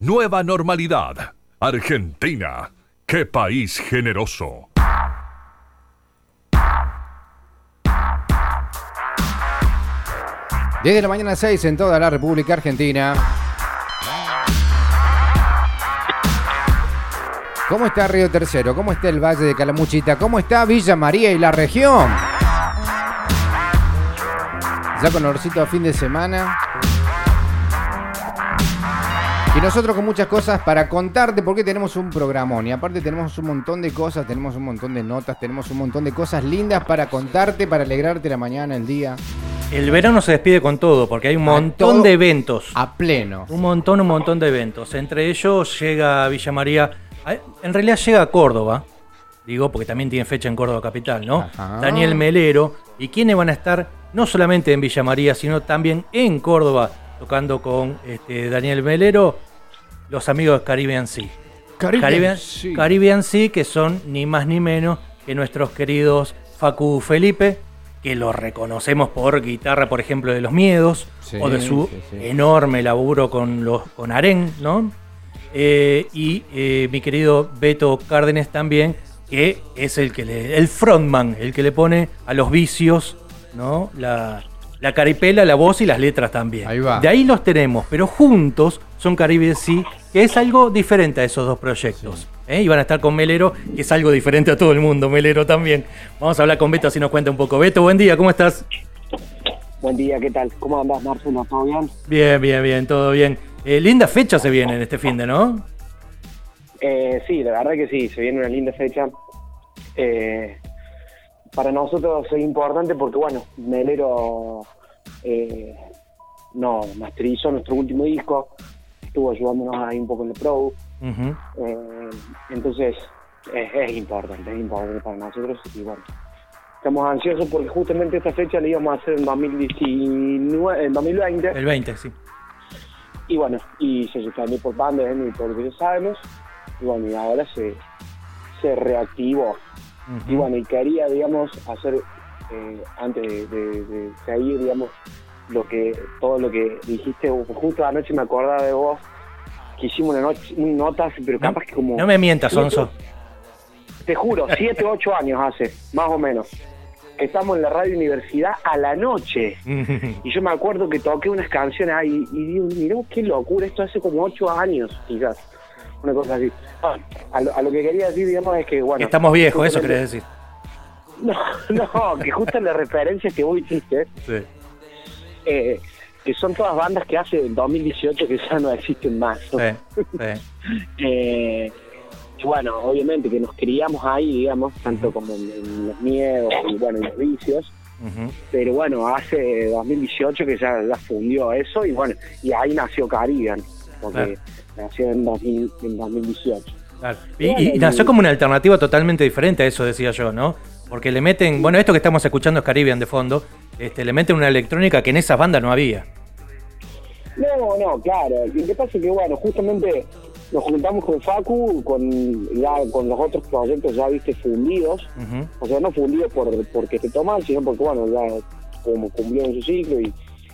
Nueva normalidad. Argentina. ¡Qué país generoso! Desde la mañana 6 en toda la República Argentina. ¿Cómo está Río Tercero? ¿Cómo está el Valle de Calamuchita? ¿Cómo está Villa María y la región? Ya con olorcito a fin de semana. Y nosotros con muchas cosas para contarte porque tenemos un programón. Y aparte tenemos un montón de cosas, tenemos un montón de notas, tenemos un montón de cosas lindas para contarte, para alegrarte la mañana, el día. El verano se despide con todo, porque hay un montón de eventos. A pleno. Un montón, un montón de eventos. Entre ellos llega Villa María, a- en realidad llega a Córdoba, digo, porque también tiene fecha en Córdoba Capital, ¿no? Ajá. Daniel Melero. ¿Y quiénes van a estar no solamente en Villa María, sino también en Córdoba, tocando con este, Daniel Melero? Los amigos de Caribbean Sea. Caribbean, Sea. Caribbean Sea, que son ni más ni menos que nuestros queridos Facu Felipe, que los reconocemos por guitarra, por ejemplo, de Los Miedos, Sí, o de su sí, sí. enorme laburo con, los, con Aren, ¿no? Eh, y eh, mi querido Beto Cárdenes también, que es el que le, el frontman, el que le pone a los vicios, ¿no? La, la caripela, la voz y las letras también. Ahí va. De ahí los tenemos, pero juntos son Caribe Sea, que es algo diferente a esos dos proyectos. ¿eh? Y van a estar con Melero, que es algo diferente a todo el mundo, Melero también. Vamos a hablar con Beto, así nos cuenta un poco. Beto, buen día, ¿cómo estás? Buen día, ¿qué tal? ¿Cómo andás, Marcelo? ¿Todo bien? Bien, bien, bien, todo bien. Eh, linda fecha se viene en este fin de, ¿no? Eh, sí, la verdad que sí, se viene una linda fecha. Eh, para nosotros es importante porque, bueno, Melero eh, no masterizó nuestro último disco, estuvo ayudándonos ahí un poco en el pro. Eh, entonces, es, es importante, es importante para nosotros y, bueno, estamos ansiosos porque justamente esta fecha la íbamos a hacer en 2019, en 2020. El 20, sí. Y bueno, y se suspendió por pandemia y por lo que ya sabemos. Y bueno, y ahora se, se reactivó. Y bueno, y quería, digamos, hacer, eh, antes de, de- de seguir, digamos, lo que todo lo que dijiste, justo anoche me acordaba de vos, que hicimos una noche, un notas, pero capaz que como... No me mientas, Sonso. Te juro, siete, ocho años hace, más o menos. que Estamos en la radio universidad a la noche. Y yo me acuerdo que toqué unas canciones ahí y digo, mirá qué locura, esto hace como ocho años, quizás. Una cosa así. Ah, a, lo, a lo que quería decir, digamos, es que, bueno... Estamos viejos, eso querés decir. No, no, que justo la referencia que vos hiciste, Sí. eh, que son todas bandas que hace el 2018 que ya no existen más. Sí, sí. Eh, y bueno, obviamente que nos criamos ahí, digamos, tanto como en, en los miedos y bueno, en los vicios. Pero bueno, hace 2018 que ya, ya fundió eso y bueno, y ahí nació Caribbean, porque nació en, 2000 en 2018. Claro. Y, y nació como una alternativa totalmente diferente a eso, decía yo, ¿no? Porque le meten, bueno, esto que estamos escuchando es Caribbean de fondo, este, le meten una electrónica que en esas bandas no había. No, no, claro. Lo que pasa es que, bueno, justamente nos juntamos con Facu, con ya con los otros proyectos ya, viste, fundidos. O sea, no fundidos por, porque te toman, sino porque, bueno, ya como cumplieron su ciclo y,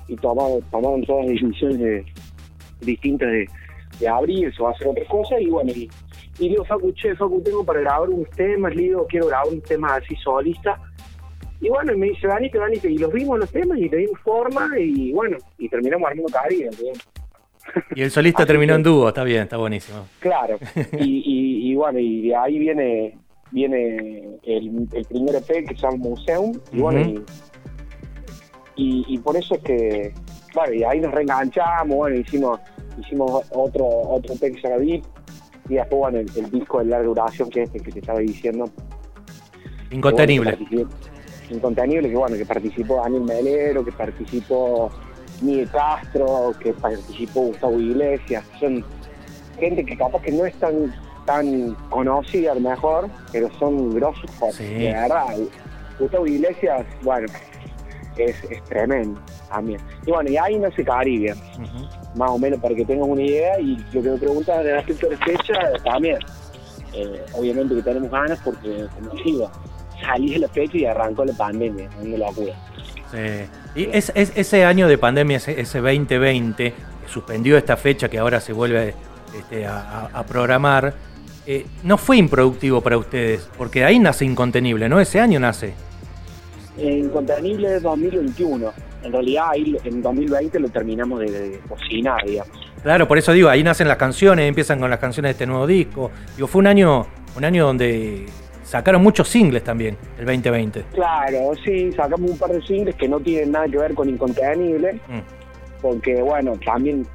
y tomaron, tomaron todas las decisiones de- distintas de, de abrirse o hacer otra cosa. Y bueno, y, y digo, Facu, che, Facu, tengo para grabar unos temas, le digo, quiero grabar un tema así solista. Y bueno, y me dice, Dani, que Dani, que- y los vimos los temas y le dimos forma y bueno, y terminamos armando Caribe. Y el solista terminó en dúo, está bien, está buenísimo. Claro, y, y, y bueno, y de ahí viene viene el, el primer EP que se llama Museum, y bueno, y, y, y por eso es que, bueno, y ahí nos reenganchamos, bueno, hicimos hicimos otro otro EP que se llama Deep, y después, bueno, el, el disco de larga duración que es el que te estaba diciendo. Incontenible. Bueno, Incontenible, que bueno, que participó Daniel Melero, que participó Miguel Castro, que participó Gustavo Iglesias, son gente que capaz que no es tan tan conocida a lo mejor, pero son grosos Sí. de verdad. Gustavo Iglesias, bueno, es, es tremendo también. Y bueno, y ahí nace Caribbean, Ujú. más o menos para que tengas una idea, y lo que me aspecto de fecha también. Eh, obviamente que tenemos ganas porque, como digo, salí de la fecha y arrancó la pandemia, una locura. Sí. Y es, es- ese año de pandemia, ese, ese 2020, que suspendió esta fecha que ahora se vuelve este, a, a- a programar, eh, no fue improductivo para ustedes, porque ahí nace Incontenible, ¿no? Ese año nace. Incontenible es 2021. En realidad ahí en 2020 lo terminamos de, de cocinar, digamos. Claro, por eso digo, ahí nacen las canciones, empiezan con las canciones de este nuevo disco. Digo, fue un año, un año donde sacaron muchos singles también, el 2020. Claro, sí, sacamos un par de singles que no tienen nada que ver con Incontenible, Mm. porque bueno, también,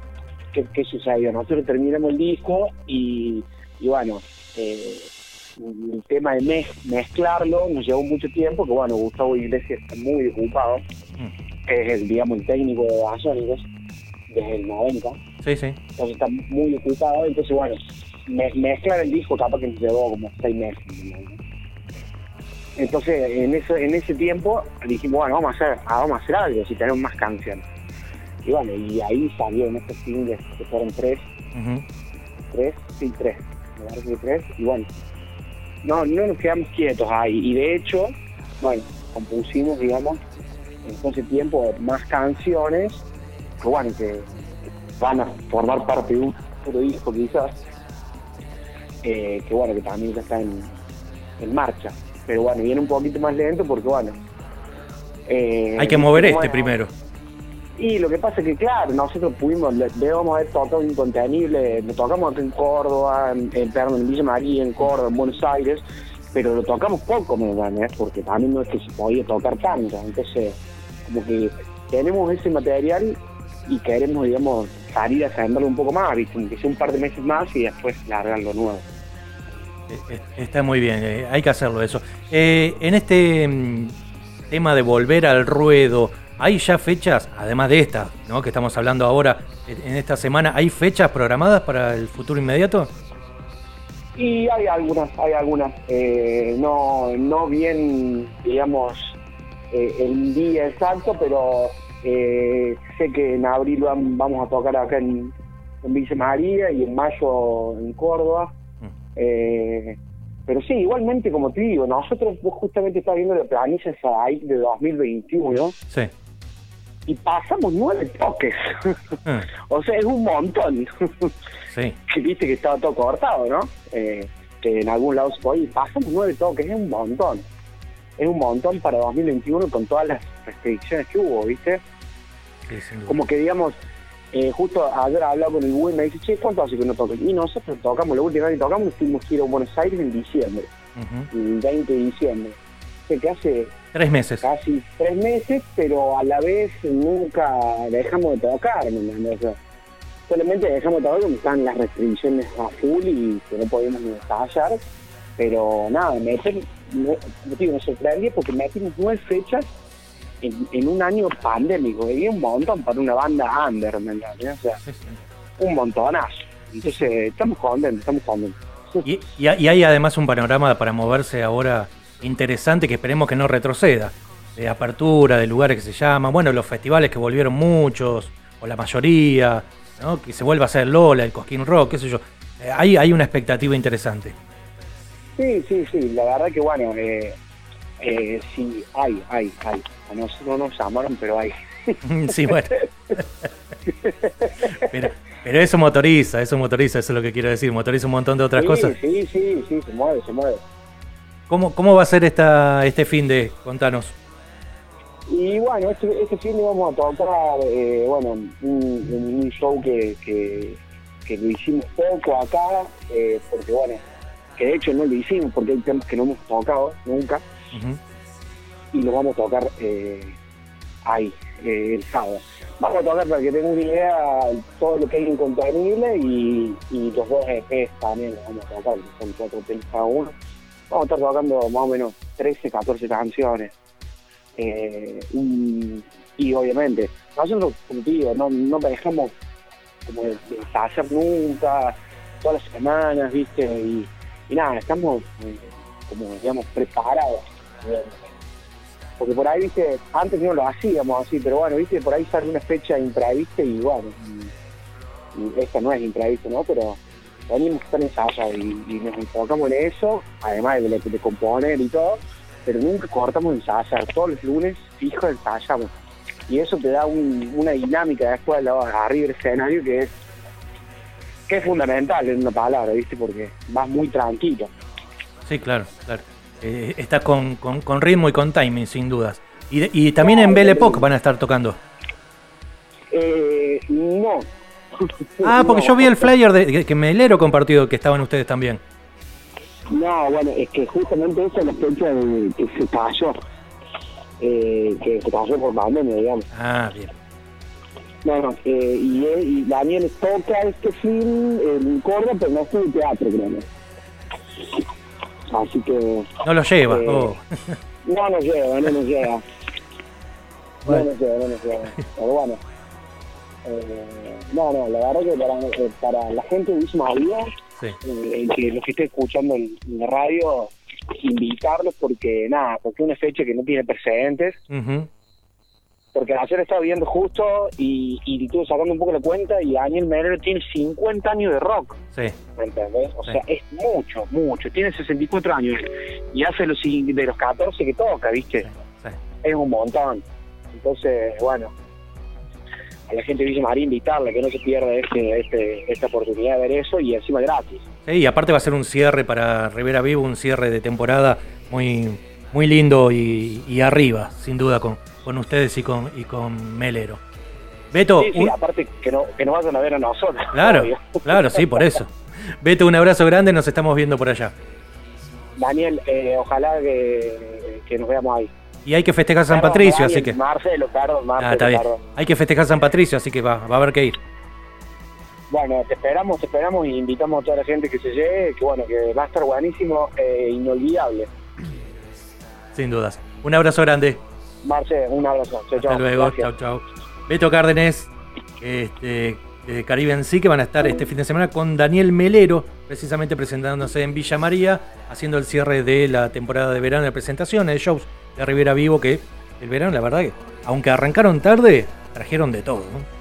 ¿qué, qué sucedió? Nosotros terminamos el disco y, y bueno, eh, el tema de mez- mezclarlo nos llevó mucho tiempo, que bueno, Gustavo Iglesias está muy ocupado, Mm. que es el, digamos, el técnico de Basónicos desde el 90, Sí, sí. entonces está muy ocupado, entonces bueno, me- mezclar el disco capaz que nos llevó como seis meses. ¿no? Entonces, en ese, en ese tiempo dijimos, bueno, vamos a hacer, ah, vamos a hacer algo, si tenemos más canciones. Y bueno, y ahí salieron estos singles, que fueron tres, tres, sí, tres, me parece que tres, y bueno, no, no nos quedamos quietos ahí, y de hecho, bueno, compusimos, digamos, en todo ese tiempo más canciones, que bueno, que van a formar parte de un otro disco quizás, eh, que bueno, que también ya está en, en marcha, pero bueno, viene un poquito más lento porque bueno, eh, Hay que mover este bueno, primero. y lo que pasa es que, claro, nosotros pudimos, debemos haber tocado incontenible, lo tocamos acá en Córdoba, en, en, en Villa María, en Córdoba, en Buenos Aires, pero lo tocamos poco, ¿me entiendes? Porque también no es que se podía tocar tanto, entonces, como que tenemos ese material y queremos, digamos, salir a ascenderlo un poco más, ¿viste? Que sea un par de meses más y después largar lo nuevo. Eh, Está muy bien, eh, hay que hacerlo eso. Eh, en este mm, tema de volver al ruedo, ¿hay ya fechas, además de esta, ¿no? que estamos hablando ahora, en esta semana, ¿hay fechas programadas para el futuro inmediato? Y hay algunas, hay algunas, eh, no, no bien, digamos, eh, el día exacto, pero sé que en abril vam- vamos a tocar acá en, en María y en mayo en Córdoba. Eh, pero sí, igualmente, como te digo, nosotros vos justamente estás viendo la planilla ahí de 2021 Sí. y pasamos nueve toques. Ah, o sea, es un montón. sí. que viste que estaba todo cortado, ¿no? Eh, que en algún lado se podía. y Pasamos nueve toques, es un montón. Es un montón para 2021 con todas las restricciones que hubo, ¿viste? sí. Como que digamos, eh, justo ayer hablaba con el Google y me dice, che, ¿cuánto hace que no toques? Y nosotros tocamos, la última vez que tocamos fuimos a ir a Buenos Aires en diciembre, el 20 de diciembre. O sea, que hace Tres meses. casi tres meses, pero a la vez nunca dejamos de tocar, ¿me? O sea, solamente dejamos de tocar cuando están las restricciones a full y que no podíamos ni ensayar, pero nada, me, me, me, me sorprendí porque metimos nueve fechas en, en un año pandémico, y es un montón para una banda under, ¿me entiendes? O sea, Sí, sí. un montonazo. Entonces, estamos contentos, estamos contentos. Y, y- y hay además un panorama para moverse ahora interesante que esperemos que no retroceda. De apertura, de lugares que se llaman, bueno, los festivales que volvieron muchos, o la mayoría, ¿no? que se vuelva a hacer Lola, el Cosquín Rock, qué sé yo. Eh, hay, hay una expectativa interesante. Sí, sí, sí, la verdad que bueno, eh, eh, sí, hay, hay, hay. A nosotros no nos llamaron, pero hay. sí, bueno. pero, pero eso motoriza, eso motoriza, eso es lo que quiero decir, motoriza un montón de otras sí, cosas. Sí, sí, sí, se mueve, se mueve. ¿Cómo, ¿Cómo va a ser esta, este fin de? Contanos. Y bueno, este, este fin de vamos a tocar, eh, bueno, un, un- un show que, que, que lo hicimos poco acá, eh, porque bueno, que de hecho no lo hicimos porque hay temas que no hemos tocado nunca Y lo vamos a tocar eh, ahí, eh, el sábado. Vamos a tocar para que tengan una idea todo lo que hay incontenible y, y los dos EPs también los vamos a tocar, son cuatro temas cada uno. Vamos a estar tocando más o menos 13, 14 canciones. Eh, y, y obviamente, nosotros, como digo, no, no dejamos como de, de ensayar nunca, todas las semanas, ¿viste? Y, nada, estamos como, digamos, preparados. Porque por ahí, viste, antes no lo hacíamos así, pero bueno, viste, por ahí sale una fecha imprevista y bueno, esta no es imprevista, ¿no? Pero venimos estar ensayados y, y nos enfocamos en eso, además de, de componer y todo, pero nunca cortamos de ensayar, todos los lunes fijo ensayamos. Y eso te da un- una dinámica después de la- arriba del escenario que es que es fundamental en una palabra, ¿viste? Porque vas muy tranquilo. Sí, claro, claro. Eh, estás con, con- con ritmo y con timing, sin dudas. Y, y también en Belle Époque van a estar tocando. Eh, no. Ah, porque No. yo vi el flyer de, que- que Melero compartido que estaban ustedes también. No, bueno, es que justamente esa es la fecha de que se cayó. Eh, que se cayó por pandemia, digamos. Ah, bien. No, no, eh, y, y Daniel toca este film en Córdoba, pero no estudia teatro, creo. Así que No lo lleva. Eh, oh. no nos llega, no nos llega. Bueno. No nos llega, no nos llega. Pero bueno. Eh, no, no, la verdad que para, eh, para la gente de María, Sí. eh, que los que esté escuchando en, la radio, invitarlos porque nada, porque es una fecha que no tiene precedentes, Ujú. Porque ayer estaba viendo justo y, y estuve sacando un poco la cuenta y Daniel Melero tiene 50 años de rock, Sí. ¿me entendés? O Sí. sea, es mucho, mucho, tiene 64 años y hace los, de los 14 que toca, ¿viste? sí. Es un montón. Entonces, bueno, a la gente de Villa María invitarle que no se pierda este, este, esta oportunidad de ver eso y encima gratis. Sí, y aparte va a ser un cierre para Rivera Vivo, un cierre de temporada muy, muy lindo y, y arriba, sin duda, con, con ustedes y con, y con Melero. Beto, Sí, sí, un- aparte que no, que no vayan a ver a nosotros. claro, obvio. claro, sí, por eso. Beto, un abrazo grande, nos estamos viendo por allá. Daniel, eh, ojalá que, que nos veamos ahí. Y hay que festejar San Patricio, Daniel, así que... Marcelo, perdón, Marcelo, Ah, está bien. perdón. Hay que festejar San Patricio, así que va, va a haber que ir. Bueno, te esperamos, te esperamos y invitamos a toda la gente que se llegue, que bueno, que va a estar buenísimo e inolvidable. Sin dudas. Un abrazo grande. Marce, un abrazo. Chau, Hasta luego. Chau, chau. Beto Cárdenes, este, de Caribe en sí, que van a estar este fin de semana con Daniel Melero, precisamente presentándose en Villa María, haciendo el cierre de la temporada de verano de presentaciones, de shows de Rivera Vivo, que el verano, la verdad que, aunque arrancaron tarde, trajeron de todo. ¿no?